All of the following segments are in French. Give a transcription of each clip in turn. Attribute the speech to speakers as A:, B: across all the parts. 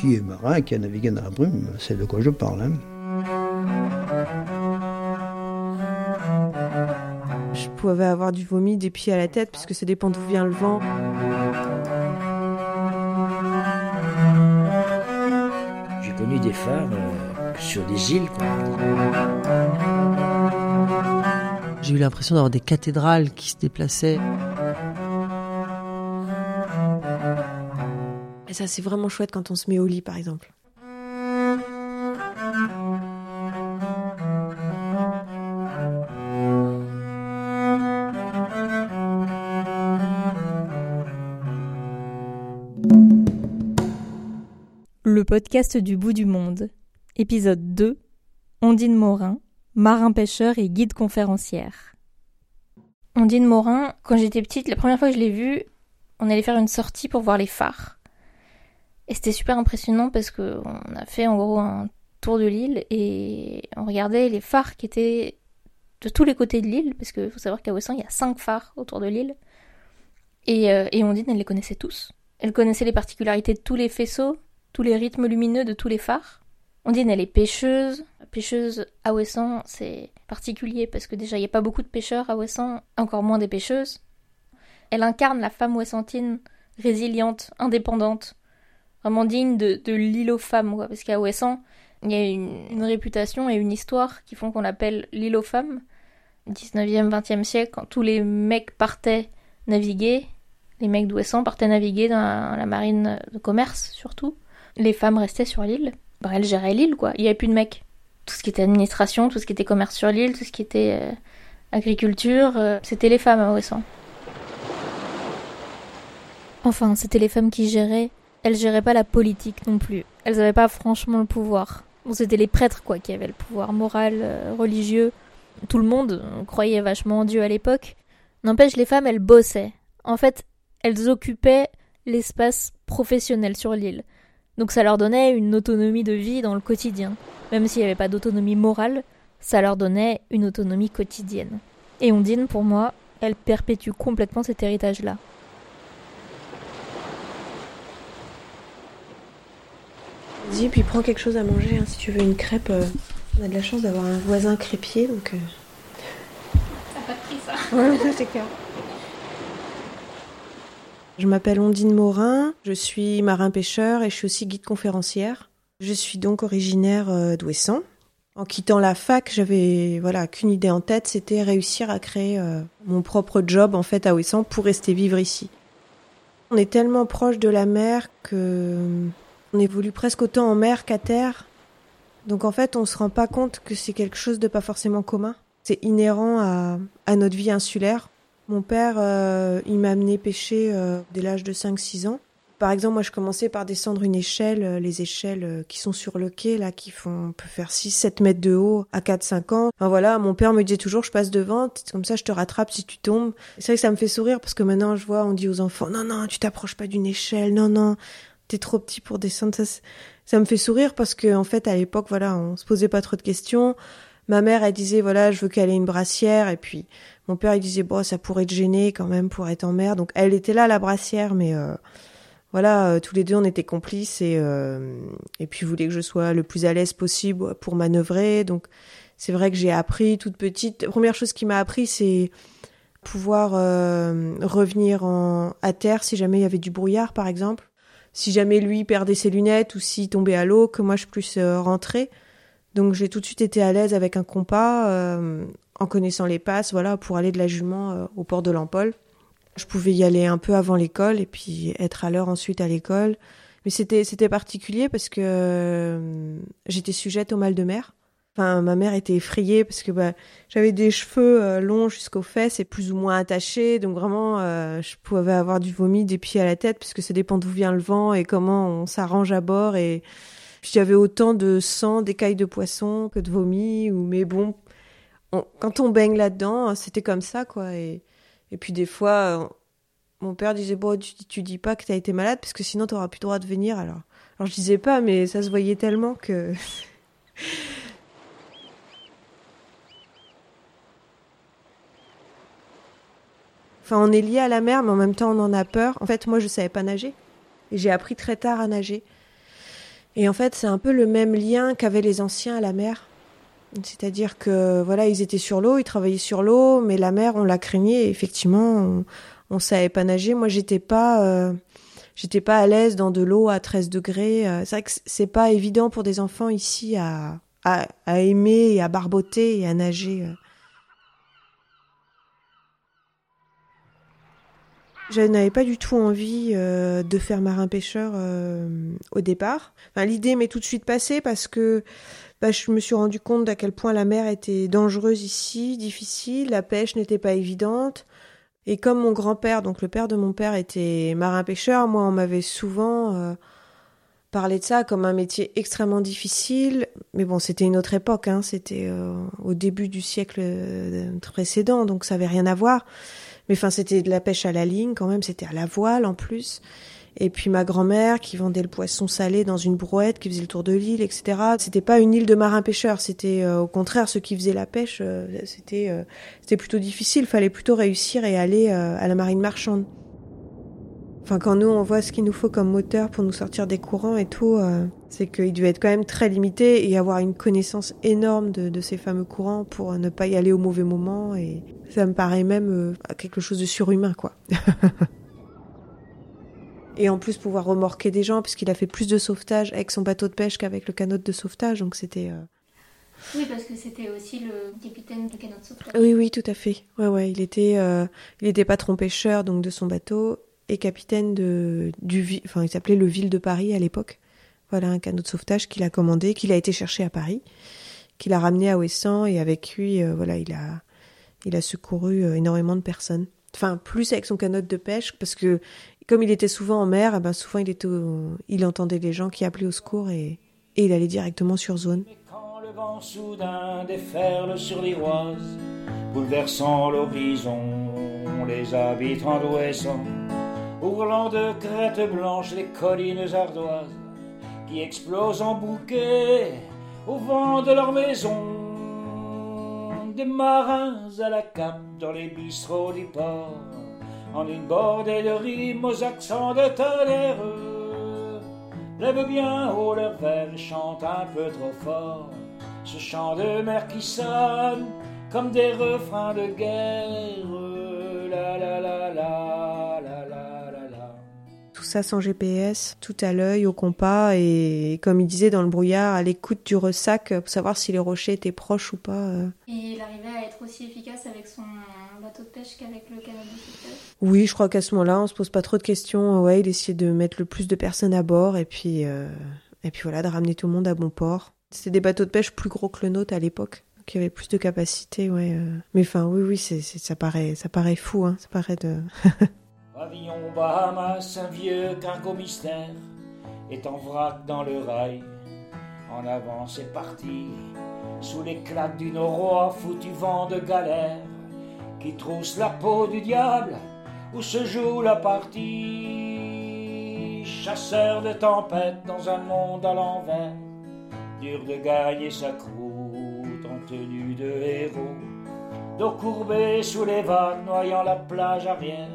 A: qui est marin, qui a navigué dans la brume, c'est de quoi je parle. Hein.
B: Je pouvais avoir du vomi des pieds à la tête, puisque ça dépend d'où vient le vent.
C: J'ai connu des phares euh, sur des îles.
D: J'ai eu l'impression d'avoir des cathédrales qui se déplaçaient.
B: C'est vraiment chouette quand on se met au lit, par exemple.
E: Le podcast du bout du monde. Épisode 2. Ondine Morin, marin-pêcheur et guide conférencière. Ondine Morin, quand j'étais petite, la première fois que je l'ai vue, on allait faire une sortie pour voir les phares. Et c'était super impressionnant parce qu'on a fait en gros un tour de l'île et on regardait les phares qui étaient de tous les côtés de l'île, parce qu'il faut savoir qu'à Ouessant, il y a cinq phares autour de l'île. Et, euh, et Ondine, elle les connaissait tous. Elle connaissait les particularités de tous les faisceaux, tous les rythmes lumineux de tous les phares. Ondine, elle est pêcheuse. Pêcheuse à Ouessant, c'est particulier parce que déjà, il n'y a pas beaucoup de pêcheurs à Ouessant, encore moins des pêcheuses. Elle incarne la femme ouessantine résiliente, indépendante, vraiment digne de, l'île aux femmes, parce qu'à Ouessant, il y a une, réputation et une histoire qui font qu'on l'appelle l'île aux femmes. 19e, 20e siècle, quand tous les mecs partaient naviguer, les mecs d'Ouessant partaient naviguer dans la marine de commerce surtout, les femmes restaient sur l'île. Bah, elles géraient l'île, quoi. Il n'y avait plus de mecs. Tout ce qui était administration, tout ce qui était commerce sur l'île, tout ce qui était euh, agriculture, euh, c'était les femmes à Ouessant. Enfin, c'était les femmes qui géraient elles géraient pas la politique non plus. Elles n'avaient pas franchement le pouvoir. Bon, c'était les prêtres, quoi, qui avaient le pouvoir moral, euh, religieux. Tout le monde croyait vachement en Dieu à l'époque. N'empêche, les femmes, elles bossaient. En fait, elles occupaient l'espace professionnel sur l'île. Donc ça leur donnait une autonomie de vie dans le quotidien. Même s'il n'y avait pas d'autonomie morale, ça leur donnait une autonomie quotidienne. Et Ondine, pour moi, elle perpétue complètement cet héritage-là.
B: Dis, puis prends quelque chose à manger. hein, si tu veux une crêpe, euh, on a de la chance d'avoir un voisin crêpier, donc. euh,
E: Ça pas de prix, ça.
B: Ouais, c'est clair. Je m'appelle Ondine Morin, je suis marin-pêcheur et je suis aussi guide conférencière. Je suis donc originaire euh, d'Ouessant. En quittant la fac, j'avais voilà qu'une idée en tête, c'était réussir à créer euh, mon propre job en fait à Ouessant pour rester vivre ici. On est tellement proche de la mer que on évolue presque autant en mer qu'à terre. Donc en fait, on se rend pas compte que c'est quelque chose de pas forcément commun. C'est inhérent à, à notre vie insulaire. Mon père, euh, il m'a amené pêcher euh, dès l'âge de 5-6 ans. Par exemple, moi, je commençais par descendre une échelle, euh, les échelles euh, qui sont sur le quai, là, qui font, on peut faire 6-7 mètres de haut à 4-5 ans. Enfin, voilà, mon père me disait toujours, je passe devant, comme ça, je te rattrape si tu tombes. C'est vrai que ça me fait sourire parce que maintenant, je vois, on dit aux enfants, non, non, tu t'approches pas d'une échelle, non, non, t'es trop petit pour descendre. Ça, ça me fait sourire parce que, en fait, à l'époque, voilà, on se posait pas trop de questions. Ma mère, elle disait, voilà, je veux qu'elle ait une brassière. Et puis, mon père, il disait, bon, ça pourrait te gêner quand même pour être en mer. Donc, elle était là, la brassière, mais euh, voilà, euh, tous les deux, on était complices et, euh, et puis, voulait que je sois le plus à l'aise possible pour manœuvrer. Donc, c'est vrai que j'ai appris toute petite. Première chose qui m'a appris, c'est pouvoir euh, revenir en, à terre si jamais il y avait du brouillard, par exemple. Si jamais lui perdait ses lunettes ou s'il tombait à l'eau, que moi je puisse euh, rentrer. Donc j'ai tout de suite été à l'aise avec un compas, euh, en connaissant les passes, voilà, pour aller de la Jument euh, au port de l'Empole. Je pouvais y aller un peu avant l'école et puis être à l'heure ensuite à l'école. Mais c'était c'était particulier parce que j'étais sujette au mal de mer. Ma mère était effrayée parce que bah, j'avais des cheveux euh, longs jusqu'aux fesses et plus ou moins attachés, donc vraiment, euh, je pouvais avoir du vomi des pieds à la tête puisque ça dépend d'où vient le vent et comment on s'arrange à bord. Et j'avais autant de sang, d'écailles de poisson que de vomi. Ou mais bon, on- quand on baigne là-dedans, c'était comme ça quoi. Et, puis des fois, euh, mon père disait bon, tu, tu dis pas que t'as été malade parce que sinon t'auras plus le droit de venir. Alors, alors je disais pas, mais ça se voyait tellement que. Enfin, on est lié à la mer, mais en même temps, on en a peur. En fait, moi, je savais pas nager. Et j'ai appris très tard à nager. Et en fait, c'est un peu le même lien qu'avaient les anciens à la mer. C'est-à-dire que voilà, ils étaient sur l'eau, ils travaillaient sur l'eau, mais la mer, on la craignait. Effectivement, on, on savait pas nager. Moi, j'étais pas, euh, j'étais pas à l'aise dans de l'eau à 13 degrés. Euh, c'est vrai que c'est pas évident pour des enfants ici à, à, à aimer et à barboter et à nager. euh. Je n'avais pas du tout envie euh, de faire marin-pêcheur euh, au départ. Enfin, L'idée m'est tout de suite passée parce que bah, je me suis rendu compte d'à quel point la mer était dangereuse ici, difficile, la pêche n'était pas évidente. Et comme mon grand-père, donc le père de mon père, était marin-pêcheur, moi on m'avait souvent euh, parlé de ça comme un métier extrêmement difficile. Mais bon, c'était une autre époque, hein, c'était au début du siècle précédent, donc ça avait rien à voir. Mais enfin, c'était de la pêche à la ligne quand même, c'était à la voile en plus. Et puis ma grand-mère qui vendait le poisson salé dans une brouette, qui faisait le tour de l'île, etc. C'était pas une île de marins pêcheurs, c'était euh, au contraire ceux qui faisaient la pêche, euh, c'était euh, c'était plutôt difficile. Fallait plutôt réussir et aller euh, à la marine marchande. Enfin, quand nous on voit ce qu'il nous faut comme moteur pour nous sortir des courants et tout, euh, c'est qu'il devait être quand même très limité et avoir une connaissance énorme de, de ces fameux courants pour ne pas y aller au mauvais moment. Et ça me paraît même euh, quelque chose de surhumain, quoi. Et en plus pouvoir remorquer des gens, puisqu'il a fait plus de sauvetage avec son bateau de pêche qu'avec le canot de sauvetage, donc c'était... euh,
E: Oui, parce que c'était aussi le capitaine du canot de sauvetage.
B: Oui, oui, tout à fait. Ouais, ouais, il était, euh, il était patron pêcheur donc de son bateau et capitaine de du, enfin, il s'appelait le Ville de Paris à l'époque. Voilà un canot de sauvetage qu'il a commandé, qu'il a été chercher à Paris, qu'il a ramené à Ouessant et avec lui, euh, voilà, il a, il a secouru euh, énormément de personnes. Enfin, plus avec son canot de pêche parce que comme il était souvent en mer, eh ben souvent il était, au- il entendait les gens qui appelaient au secours et, il allait directement sur zone.
F: Quand le vent soudain déferle sur bouleversant l'horizon, les habitants d'Ouessant, ourlant de crêtes blanches les collines ardoises, qui explosent en bouquets au vent de leur maison. Des marins à la cape dans les bistrots du port, en une bordée de rimes aux accents de tonnerre lèvent bien haut leur verre et chantent un peu trop fort ce chant de mer qui sonne comme des refrains de guerre. La la la la la
B: ça sans GPS, tout à l'œil, au compas, et comme il disait dans le brouillard, à l'écoute du ressac pour savoir si les rochers étaient proches ou pas. euh.
E: Et il arrivait à être aussi efficace avec son bateau de pêche qu'avec le canot de.
B: Oui, je crois qu'à ce moment-là, on se pose pas trop de questions. Ouais, il essayait de mettre le plus de personnes à bord, et puis, euh, et puis voilà, de ramener tout le monde à bon port. C'était des bateaux de pêche plus gros que le nôtre à l'époque, qui avaient plus de capacité, ouais. euh. Mais enfin, oui, oui, c'est, c'est- ça paraît, ça paraît fou, hein. Ça paraît de.
F: Pavillon Bahamas, un vieux cargo mystère est en vrac dans le rail. En avant, c'est parti, sous l'éclat d'une roi foutu vent de galère qui trousse la peau du diable où se joue la partie. Chasseur de tempêtes dans un monde à l'envers, dur de gagner sa croûte en tenue de héros. Dos courbé sous les vagues noyant la plage arrière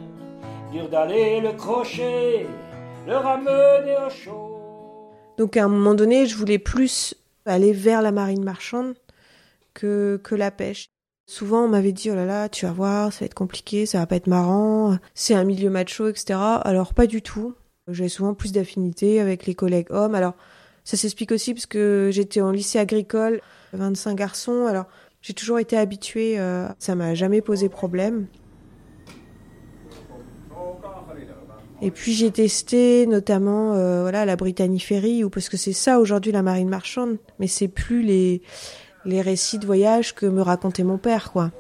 F: d'aller le crocher, le ramener au chaud.
B: Donc à un moment donné, je voulais plus aller vers la marine marchande que, que la pêche. Souvent, on m'avait dit, oh là là, tu vas voir, ça va être compliqué, ça va pas être marrant, c'est un milieu macho, etc. Alors, pas du tout. J'avais souvent plus d'affinité avec les collègues hommes. Alors, ça s'explique aussi parce que j'étais en lycée agricole, 25 garçons. Alors, j'ai toujours été habituée, euh, ça m'a jamais posé problème. Et puis j'ai testé notamment euh, voilà la Brittany Ferry ou parce que c'est ça aujourd'hui la marine marchande, mais c'est plus les les récits de voyage que me racontait mon père quoi.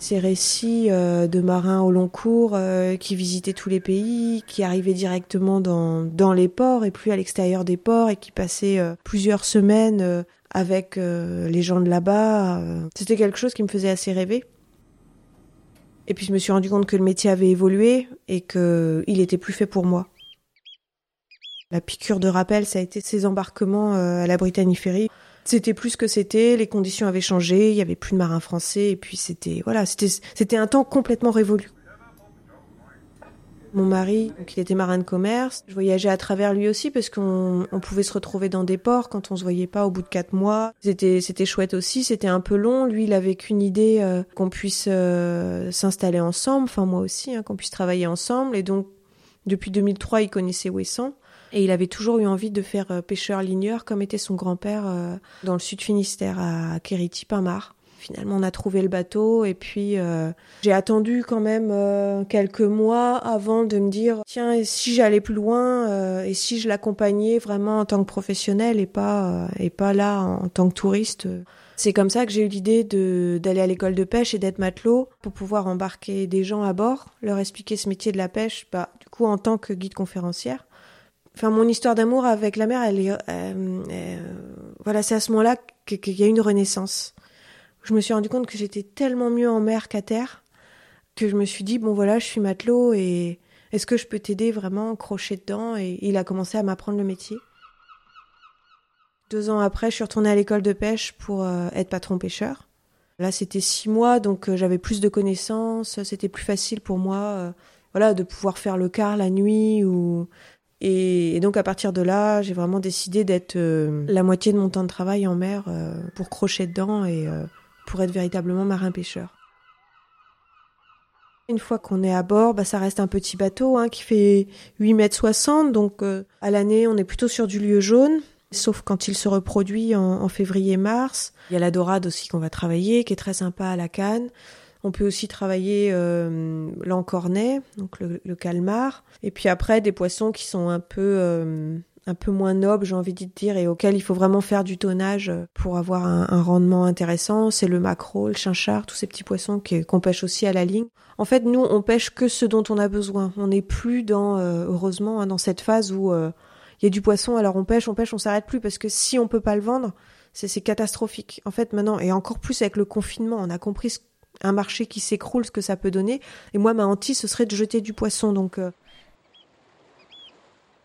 B: Ces récits euh, de marins au long cours euh, qui visitaient tous les pays, qui arrivaient directement dans, dans les ports et plus à l'extérieur des ports et qui passaient euh, plusieurs semaines avec euh, les gens de là-bas. euh, C'était quelque chose qui me faisait assez rêver. Et puis je me suis rendu compte que le métier avait évolué et que il était plus fait pour moi. La piqûre de rappel, ça a été ces embarquements euh, à la Brittany Ferry. C'était plus ce que c'était, les conditions avaient changé, il y avait plus de marins français et puis c'était voilà, c'était un temps complètement révolu. Mon mari, donc il était marin de commerce. Je voyageais à travers lui aussi parce qu'on on pouvait se retrouver dans des ports quand on se voyait pas au bout de quatre mois. C'était c'était chouette aussi. C'était un peu long. Lui, il avait qu'une idée euh, qu'on puisse euh, s'installer ensemble. Enfin moi aussi, hein, qu'on puisse travailler ensemble. Et donc depuis 2003, il connaissait Ouessant. Et il avait toujours eu envie de faire euh, pêcheur-ligneur comme était son grand-père euh, dans le sud Finistère à Kériti-Pamar. Finalement, on a trouvé le bateau et puis euh, j'ai attendu quand même euh, quelques mois avant de me dire tiens, si j'allais plus loin euh, et si je l'accompagnais vraiment en tant que professionnel et pas et pas là en, tant que touriste. C'est comme ça que j'ai eu l'idée d'aller à l'école de pêche et d'être matelot pour pouvoir embarquer des gens à bord, leur expliquer ce métier de la pêche, bah du coup en tant que guide conférencière. Enfin, mon histoire d'amour avec la mer, voilà, c'est à ce moment-là qu'il y a une renaissance. Je me suis rendu compte que j'étais tellement mieux en mer qu'à terre que je me suis dit bon voilà, je suis matelot et est-ce que je peux t'aider vraiment crocher dedans? Et il a commencé à m'apprendre le métier. Deux ans après, je suis retournée à l'école de pêche pour euh, être patron pêcheur. Là, c'était six mois, donc euh, j'avais plus de connaissances. C'était plus facile pour moi, euh, voilà, de pouvoir faire le quart la nuit ou et, donc à partir de là, j'ai vraiment décidé d'être la moitié de mon temps de travail en mer pour crocher dedans et pour être véritablement marin-pêcheur. Une fois qu'on est à bord, bah, ça reste un petit bateau hein, qui fait 8 mètres 60, donc euh, à l'année on est plutôt sur du lieu jaune, sauf quand il se reproduit en, février-mars. Il y a la dorade aussi qu'on va travailler, qui est très sympa à la canne. On peut aussi travailler euh, l'encornet, donc le, le calmar. Et puis après, des poissons qui sont un peu, euh, un peu moins nobles, j'ai envie de dire, et auxquels il faut vraiment faire du tonnage pour avoir un, rendement intéressant. C'est le maquereau, le chinchard, tous ces petits poissons qu'on pêche aussi à la ligne. En fait, nous, on pêche que ce dont on a besoin. On n'est plus dans, euh, heureusement, hein, dans cette phase où euh, il y a du poisson, alors on pêche, on pêche, on s'arrête plus parce que si on peut pas le vendre, c'est catastrophique. En fait, maintenant, et encore plus avec le confinement, on a compris un marché qui s'écroule, ce que ça peut donner. Et moi, ma hantise, ce serait de jeter du poisson. Donc, euh,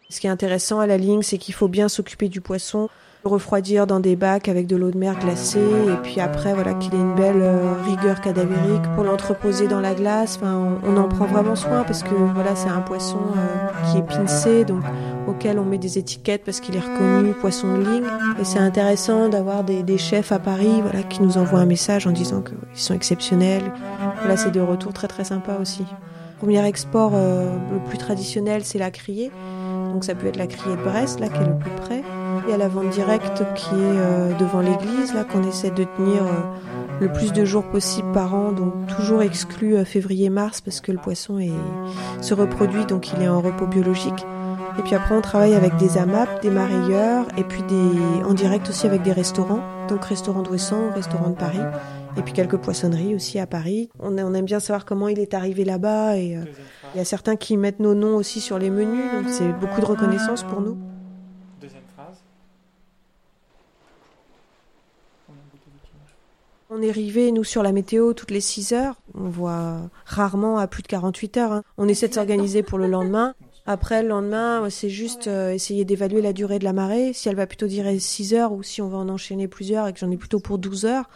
B: ce qui est intéressant à la ligne, c'est qu'il faut bien s'occuper du poisson, le refroidir dans des bacs avec de l'eau de mer glacée, et puis après, voilà, qu'il ait une belle euh, rigueur cadavérique pour l'entreposer dans la glace. Enfin, on, en prend vraiment soin parce que voilà, c'est un poisson euh, qui est pincé, donc auquel on met des étiquettes parce qu'il est reconnu poisson de ligne. Et c'est intéressant d'avoir des, des chefs à Paris, voilà, qui nous envoient un message en disant qu'ils sont exceptionnels. Voilà, c'est des retours très très sympas aussi. Premier export euh, le plus traditionnel, c'est la criée. Donc ça peut être la criée de Brest, là, qui est le plus près. Il y a la vente directe qui est euh, devant l'église, là, qu'on essaie de tenir euh, le plus de jours possible par an, donc toujours exclu euh, février-mars parce que le poisson se reproduit, donc il est en repos biologique. Et puis après, on travaille avec des AMAP, des marailleurs, et puis en direct aussi avec des restaurants, donc restaurant d'Ouessant, restaurant de Paris, et puis quelques poissonneries aussi à Paris. On, aime bien savoir comment il est arrivé là-bas, et euh, il y a certains qui mettent nos noms aussi sur les menus, donc c'est beaucoup de reconnaissance pour nous.
G: Deuxième phrase.
B: On est rivé, nous, sur la météo toutes les 6 heures. On voit rarement à plus de 48 heures. hein. On essaie de s'organiser pour le lendemain. Après, le lendemain, c'est juste euh, essayer d'évaluer la durée de la marée, si elle va plutôt durer 6 heures ou si on va en enchaîner plusieurs et que j'en ai plutôt pour 12 heures.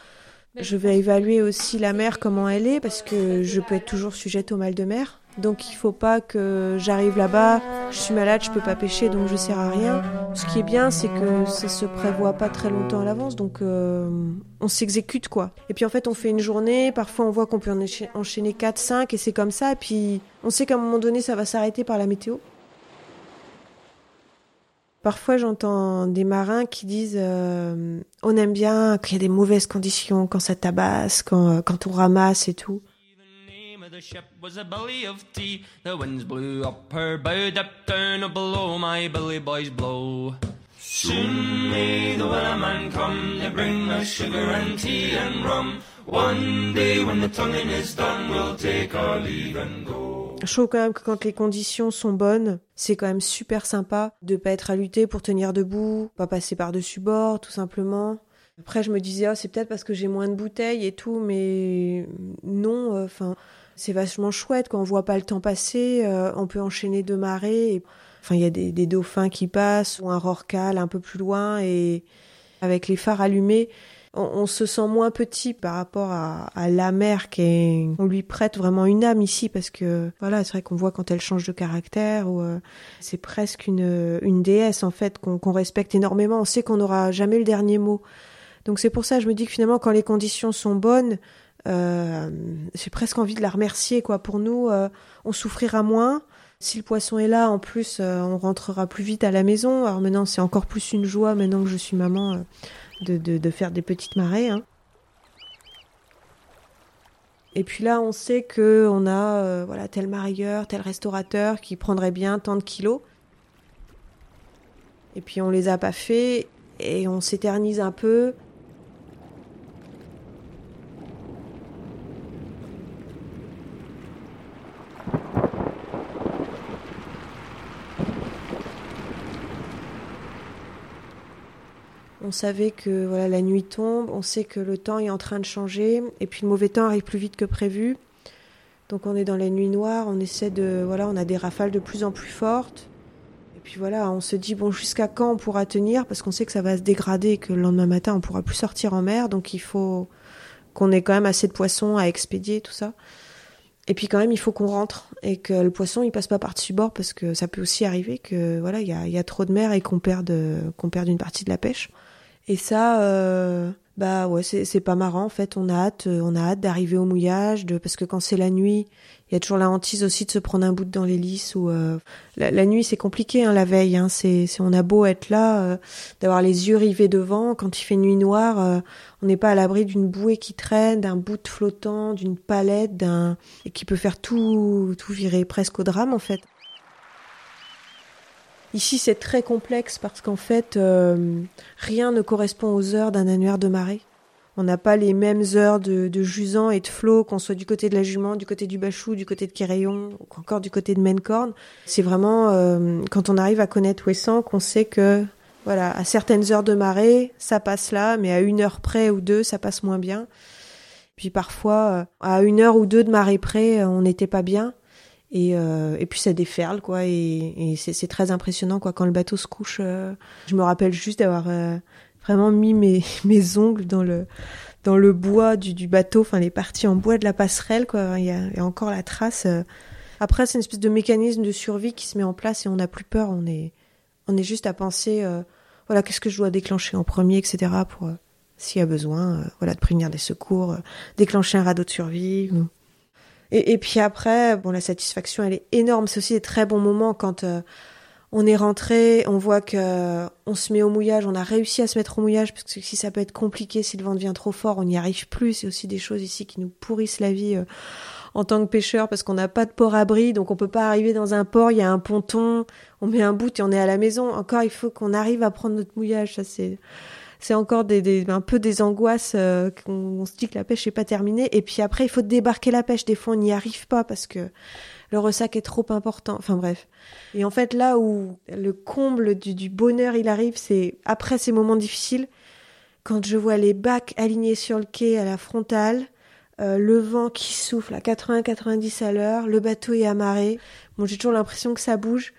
B: Je vais évaluer aussi la mer, comment elle est, parce que je peux être toujours sujette au mal de mer. Donc il faut pas que j'arrive là-bas, je suis malade, je peux pas pêcher, donc je sers à rien. Ce qui est bien, c'est que ça se prévoit pas très longtemps à l'avance, donc euh, on s'exécute quoi. Et puis en fait, on fait une journée, parfois on voit qu'on peut en encha- enchaîner 4, 5, et c'est comme ça, et puis on sait qu'à un moment donné, ça va s'arrêter par la météo. Parfois, j'entends des marins qui disent euh, on aime bien qu'il y a des mauvaises conditions, quand ça tabasse, quand, euh, quand on ramasse et tout.
H: Soon may the wellerman come to bring us sugar and tea and rum. One day when the tonguing is done, we'll take our leave and go.
B: Je trouve quand même que quand les conditions sont bonnes, c'est quand même super sympa de pas être à lutter pour tenir debout, pas passer par-dessus bord, tout simplement. Après, je me disais, oh, c'est peut-être parce que j'ai moins de bouteilles et tout, mais non, enfin, c'est vachement chouette quand on voit pas le temps passer, euh, on peut enchaîner deux marées. Enfin, il y a des, des dauphins qui passent ou un rorcal un peu plus loin et avec les phares allumés, on, se sent moins petit par rapport à, la mère qui est, on lui prête vraiment une âme ici parce que voilà c'est vrai qu'on voit quand elle change de caractère ou euh, c'est presque une une déesse en fait qu'on qu'on respecte énormément. On sait qu'on n'aura jamais le dernier mot. Donc c'est pour ça je me dis que finalement quand les conditions sont bonnes euh, j'ai presque envie de la remercier quoi. Pour nous euh, on souffrira moins. Si le poisson est là en plus euh, on rentrera plus vite à la maison. Alors maintenant c'est encore plus une joie maintenant que je suis maman euh, de, de, de faire des petites marées. Hein. Et puis là, on sait que on a euh, voilà tel marieur, tel restaurateur qui prendrait bien tant de kilos. Et puis on les a pas fait et on s'éternise un peu. On savait que voilà la nuit tombe, on sait que le temps est en train de changer et puis le mauvais temps arrive plus vite que prévu. Donc on est dans la nuit noire, on essaie de voilà, on a des rafales de plus en plus fortes. Et puis voilà, on se dit bon jusqu'à quand on pourra tenir? Parce qu'on sait que ça va se dégrader et que le lendemain matin on pourra plus sortir en mer, donc il faut qu'on ait quand même assez de poissons à expédier tout ça. Et puis quand même, il faut qu'on rentre et que le poisson il passe pas par-dessus bord parce que ça peut aussi arriver que voilà, y a trop de mer et qu'on perde qu'on perde une partie de la pêche. Et ça, euh, bah ouais, c'est pas marrant en fait. On a hâte, euh, on a hâte d'arriver au mouillage, de parce que quand c'est la nuit, il y a toujours la hantise aussi de se prendre un bout dans l'hélice ou euh, la, nuit c'est compliqué hein, la veille. Hein, c'est on a beau être là, euh, d'avoir les yeux rivés devant. Quand il fait nuit noire, euh, on n'est pas à l'abri d'une bouée qui traîne, d'un bout flottant, d'une palette, d'un et qui peut faire tout tout virer presque au drame en fait. Ici, c'est très complexe parce qu'en fait, euh, rien ne correspond aux heures d'un annuaire de marée. On n'a pas les mêmes heures de, de jusant et de flot, qu'on soit du côté de la jument, du côté du bachou, du côté de Kérayon, ou encore du côté de Mencorne. C'est vraiment euh, quand on arrive à connaître Ouessant qu'on sait que, voilà, à certaines heures de marée, ça passe là, mais à une heure près ou deux, ça passe moins bien. Puis parfois, euh, à une heure ou deux de marée près, on n'était pas bien. Et, euh, et puis ça déferle quoi. Et, et c'est très impressionnant quoi. Quand le bateau se couche euh, je me rappelle juste d'avoir euh, vraiment mis mes, mes ongles dans le dans le bois du, du bateau. Enfin les parties en bois de la passerelle quoi. Il y a, il y a encore la trace euh. après c'est une espèce de mécanisme de survie qui se met en place et on n'a plus peur. On est on est juste à penser euh, voilà qu'est-ce que je dois déclencher en premier etc pour euh, s'il y a besoin voilà de prévenir des secours déclencher un radeau de survie et, puis après, bon, la satisfaction, elle est énorme. C'est aussi des très bons moments quand euh, on est rentré, on voit que on se met au mouillage, on a réussi à se mettre au mouillage parce que si ça peut être compliqué, si le vent devient trop fort, on n'y arrive plus. C'est aussi des choses ici qui nous pourrissent la vie euh, en tant que pêcheur parce qu'on n'a pas de port-abri, donc on peut pas arriver dans un port, il y a un ponton, on met un bout et on est à la maison. Encore, il faut qu'on arrive à prendre notre mouillage. Ça, c'est c'est encore des, des, un peu des angoisses euh, qu'on on se dit que la pêche n'est pas terminée. Et puis après, il faut débarquer la pêche. Des fois, on n'y arrive pas parce que le ressac est trop important. Enfin bref. Et en fait, là où le comble du, du bonheur il arrive, c'est après ces moments difficiles, quand je vois les bacs alignés sur le quai à la frontale, euh, le vent qui souffle à 80-90 à l'heure, le bateau est amarré. Bon, j'ai toujours l'impression que ça bouge.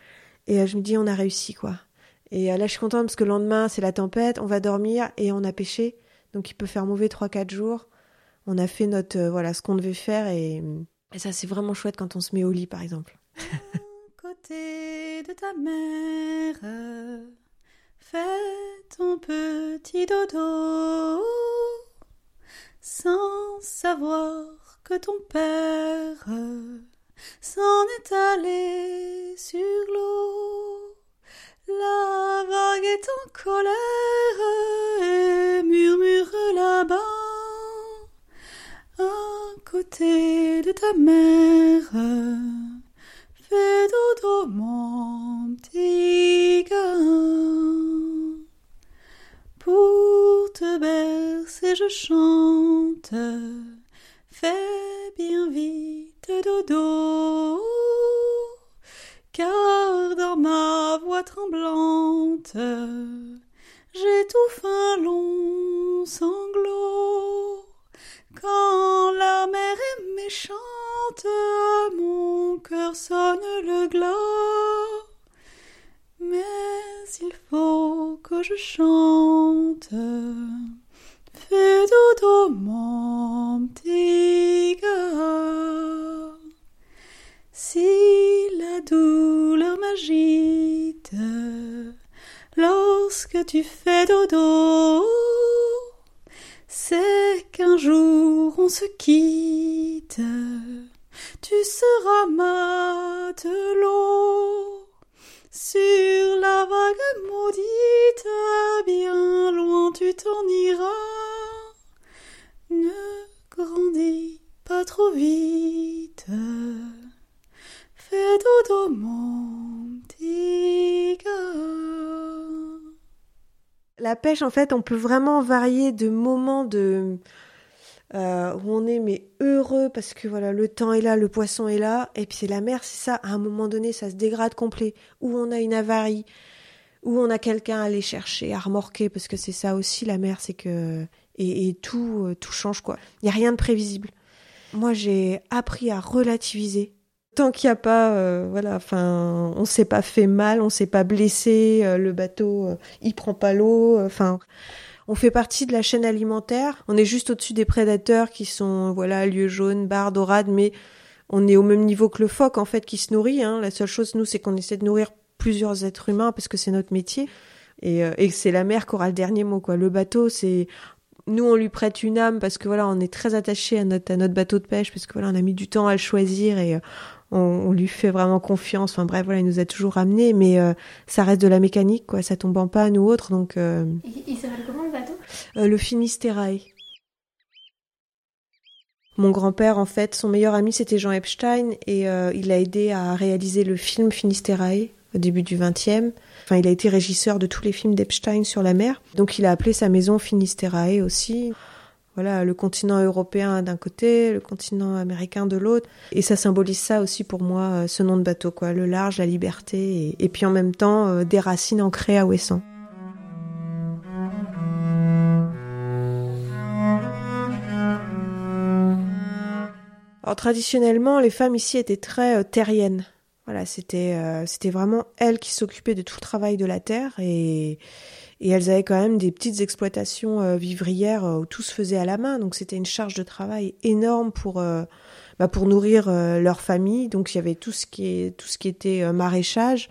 B: Et euh, je me dis, on a réussi, quoi. Et euh, là, je suis contente parce que le lendemain, c'est la tempête, on va dormir et on a pêché. Donc, il peut faire mauvais 3-4 jours. On a fait notre, euh, voilà, ce qu'on devait faire et, et ça, c'est vraiment chouette quand on se met au lit, par exemple.
G: côté de ta mère, fais ton petit dodo, sans savoir que ton père s'en est allé sur l'eau. La vague est en colère et murmure là-bas, à côté de ta mère. Fais dodo mon petit gars. Pour te bercer je chante. Fais bien vite dodo. Car dans ma voix tremblante, j'étouffe un long sanglot. Quand la mer est méchante, mon cœur sonne le glas. Mais il faut que je chante. Fais dodo. Si la douleur m'agite, lorsque tu fais dodo, c'est qu'un jour on se quitte. Tu seras matelot sur la vague maudite, bien loin tu t'en iras. Ne grandis pas trop vite.
B: La pêche, en fait, on peut vraiment varier de moments de euh, où on est mais heureux parce que voilà le temps est là, le poisson est là, et puis c'est la mer, c'est ça. À un moment donné, ça se dégrade complet. Où on a une avarie, où on a quelqu'un à aller chercher, à remorquer, parce que c'est ça aussi la mer, c'est que et, et tout euh, tout change quoi. Il y a rien de prévisible. Moi, j'ai appris à relativiser. Tant qu'il n'y a pas, euh, voilà, enfin, on s'est pas fait mal, on s'est pas blessé, euh, le bateau, euh, il prend pas l'eau, enfin, on fait partie de la chaîne alimentaire. On est juste au-dessus des prédateurs qui sont, voilà, lieu jaune, barre, dorade, mais on est au même niveau que le phoque en fait qui se nourrit. Hein. La seule chose, nous, c'est qu'on essaie de nourrir plusieurs êtres humains parce que c'est notre métier et, euh, et c'est la mer qui aura le dernier mot. Quoi. Le bateau, c'est nous, on lui prête une âme parce que voilà, on est très attaché à notre à notre bateau de pêche parce que voilà, on a mis du temps à le choisir et euh, on, on lui fait vraiment confiance. Enfin bref, voilà, il nous a toujours ramené, mais euh, ça reste de la mécanique, quoi. Ça tombe en panne ou autre, donc. euh,
E: Il, il s'appelle comment le bateau?
B: euh, le Finisterae. Mon grand-père, en fait, son meilleur ami, c'était Jean Epstein, et il a aidé à réaliser le film Finisterae au début du XXe. Enfin, il a été régisseur de tous les films d'Epstein sur la mer. Donc, il a appelé sa maison Finisterae aussi. Voilà, le continent européen d'un côté, le continent américain de l'autre. Et ça symbolise ça aussi pour moi, euh, ce nom de bateau, quoi. Le large, la liberté, et, puis en même temps, euh, des racines ancrées à Ouessant. Alors traditionnellement, les femmes ici étaient très euh, terriennes. Voilà, c'était c'était vraiment elles qui s'occupaient de tout le travail de la terre et et elles avaient quand même des petites exploitations euh, vivrières euh, où tout se faisait à la main. Donc c'était une charge de travail énorme pour euh, bah, pour nourrir leur famille. Donc il y avait tout ce qui est tout ce qui était maraîchage,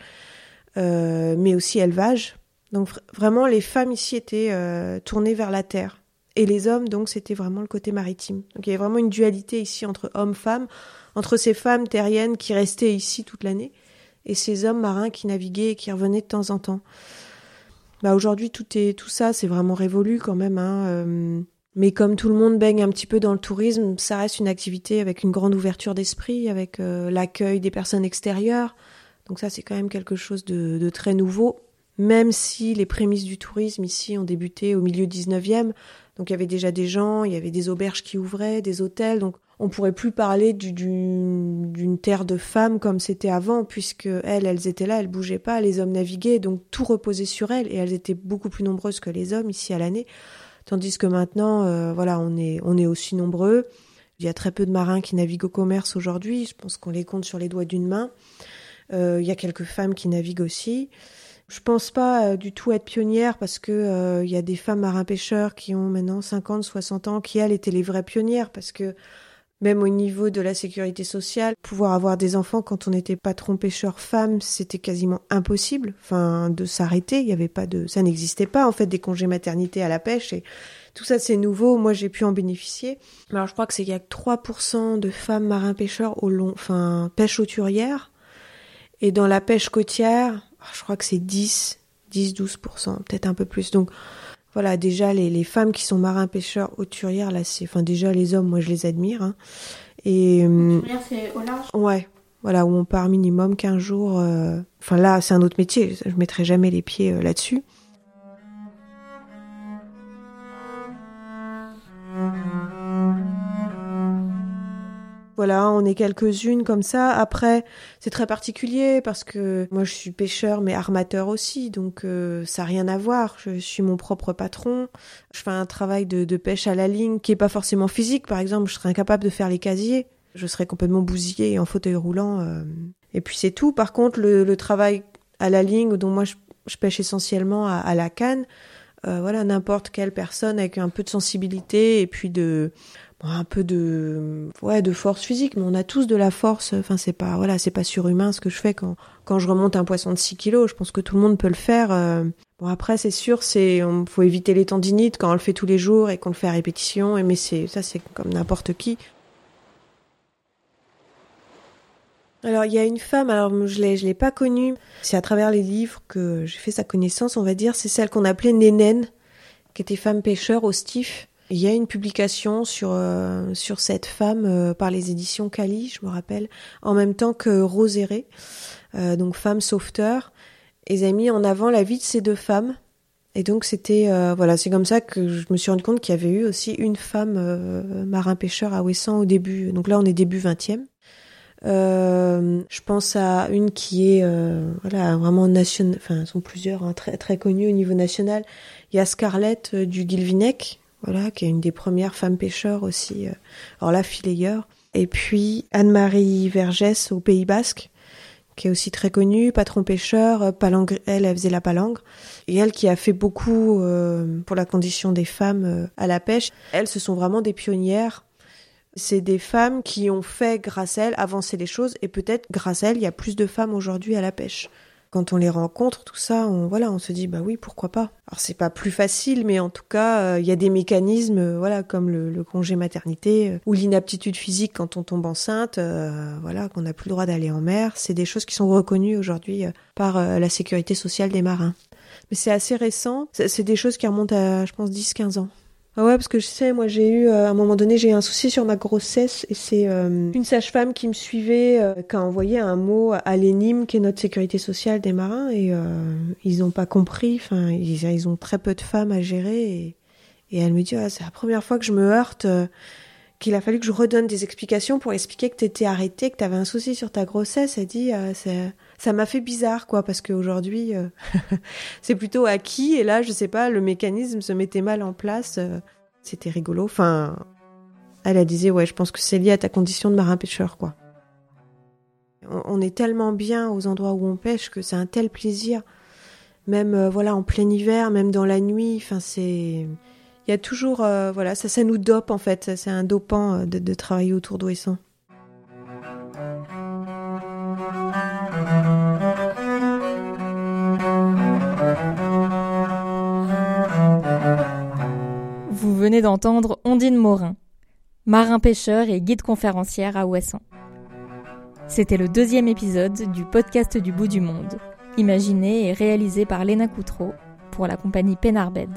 B: mais aussi élevage. Donc vr- vraiment les femmes ici étaient tournées vers la terre. Et les hommes, donc, c'était vraiment le côté maritime. Donc, il y avait vraiment une dualité ici entre hommes-femmes, entre ces femmes terriennes qui restaient ici toute l'année et ces hommes marins qui naviguaient et qui revenaient de temps en temps. Bah, aujourd'hui, tout est, tout ça, c'est vraiment révolu quand même, hein. euh, mais comme tout le monde baigne un petit peu dans le tourisme, ça reste une activité avec une grande ouverture d'esprit, avec euh, l'accueil des personnes extérieures. Donc ça, c'est quand même quelque chose de, très nouveau, même si les prémices du tourisme ici ont débuté au milieu 19e. Donc il y avait déjà des gens, il y avait des auberges qui ouvraient, des hôtels. Donc on pourrait plus parler du- d'une terre de femmes comme c'était avant, puisque elles, elles étaient là, elles bougeaient pas, les hommes naviguaient, donc tout reposait sur elles et elles étaient beaucoup plus nombreuses que les hommes ici à l'année. Tandis que maintenant, euh, voilà, on est on est aussi nombreux. Il y a très peu de marins qui naviguent au commerce aujourd'hui. Je pense qu'on les compte sur les doigts d'une main. Euh, il y a quelques femmes qui naviguent aussi. Je pense pas euh, du tout être pionnière parce que il y a des femmes marins-pêcheurs qui ont maintenant 50, 60 ans, qui elles étaient les vraies pionnières parce que même au niveau de la sécurité sociale, pouvoir avoir des enfants quand on était patron pêcheur femme, c'était quasiment impossible. Enfin, de s'arrêter, il y avait pas de, ça n'existait pas en fait des congés maternité à la pêche et tout ça c'est nouveau. Moi j'ai pu en bénéficier. Alors je crois que c'est qu'il y a que 3% de femmes marins-pêcheurs au long, enfin pêche hauturière et dans la pêche côtière, je crois que c'est 10, 10, 12%, peut-être un peu plus. Donc voilà, déjà les, les femmes qui sont marins pêcheurs hauturières, là c'est, enfin déjà les hommes, moi je les admire. hein. Et hum,
E: c'est au large?
B: ouais, voilà où on part minimum 15 jours. euh, Enfin là c'est un autre métier, je mettrai jamais les pieds euh, là-dessus. Voilà, on est quelques-unes comme ça. Après, c'est très particulier parce que moi je suis pêcheur mais armateur aussi, donc euh, ça n'a rien à voir. Je suis mon propre patron. Je fais un travail de, pêche à la ligne qui est pas forcément physique. Par exemple, je serais incapable de faire les casiers. Je serais complètement bousillée et en fauteuil roulant. euh. Et puis c'est tout. Par contre, le, travail à la ligne dont moi je, pêche essentiellement à, la canne, euh, voilà, n'importe quelle personne avec un peu de sensibilité et puis de un peu de ouais de force physique. Mais on a tous de la force. Enfin, c'est pas voilà, c'est pas surhumain ce que je fais quand quand je remonte un poisson de 6 kilos. Je pense que tout le monde peut le faire. euh. Bon après, c'est sûr, c'est faut éviter les tendinites quand on le fait tous les jours et qu'on le fait à répétition. Et mais c'est ça, c'est comme n'importe qui. Alors il y a une femme, alors je l'ai je l'ai pas connue, c'est à travers les livres que j'ai fait sa connaissance, on va dire, c'est celle qu'on appelait Nénène, qui était femme pêcheur au. Il y a une publication sur euh, sur cette femme euh, par les éditions Cali, je me rappelle, en même temps que Roséré, euh, donc femme sauveteur. Et avaient mis en avant la vie de ces deux femmes. Et donc c'était euh, voilà, c'est comme ça que je me suis rendu compte qu'il y avait eu aussi une femme euh, marin pêcheur à Ouessant au début. Donc là on est début 20e. Euh, je pense à une qui est euh, voilà vraiment nationale, enfin sont plusieurs hein, très très connues au niveau national. Il y a Scarlett euh, du Guilvinec, voilà qui est une des premières femmes pêcheurs aussi. euh, alors là fileyeur. Et puis Anne-Marie Vergès au Pays Basque, qui est aussi très connue, patron pêcheur, euh, palangre, elle, elle faisait la palangre. Et elle qui a fait beaucoup euh, pour la condition des femmes euh, à la pêche. Elles, ce sont vraiment des pionnières c'est des femmes qui ont fait, grâce à elles, avancer les choses. Et peut-être, grâce à elles, il y a plus de femmes aujourd'hui à la pêche. Quand on les rencontre, tout ça, on, voilà, on se dit, bah oui, pourquoi pas. Alors, c'est pas plus facile, mais en tout cas, euh, il y a des mécanismes, euh, voilà, comme le, le congé maternité euh, ou l'inaptitude physique quand on tombe enceinte, euh, voilà, qu'on n'a plus le droit d'aller en mer. C'est des choses qui sont reconnues aujourd'hui euh, par euh, la sécurité sociale des marins. Mais c'est assez récent. C'est des choses qui remontent à, je pense, 10-15 ans. Ah ouais, parce que je sais, moi j'ai eu, euh, à un moment donné, j'ai eu un souci sur ma grossesse et c'est euh, une sage-femme qui me suivait, euh, qui a envoyé un mot à l'ENIM, qui est notre sécurité sociale des marins, et ils n'ont pas compris, enfin, ils, ont très peu de femmes à gérer, et, elle me dit, Ah, c'est la première fois que je me heurte, qu'il a fallu que je redonne des explications pour expliquer que t'étais arrêtée, que t'avais un souci sur ta grossesse. Elle dit, c'est- ça m'a fait bizarre, quoi, parce qu'aujourd'hui, euh, c'est plutôt acquis, et là, je sais pas, le mécanisme se mettait mal en place. euh, C'était rigolo. Enfin, elle, elle disait, ouais, je pense que c'est lié à ta condition de marin-pêcheur, quoi. On, est tellement bien aux endroits où on pêche que c'est un tel plaisir. Même, euh, voilà, en plein hiver, même dans la nuit, enfin, c'est... Il y a toujours, voilà, ça, ça nous dope, en fait. C'est un dopant de, de travailler autour d'Ouessant.
E: Vous venez d'entendre Ondine Morin, marin-pêcheur et guide conférencière à Ouessant. C'était le deuxième épisode du podcast du bout du monde, imaginé et réalisé par Léna Coutreau pour la compagnie Penarbed.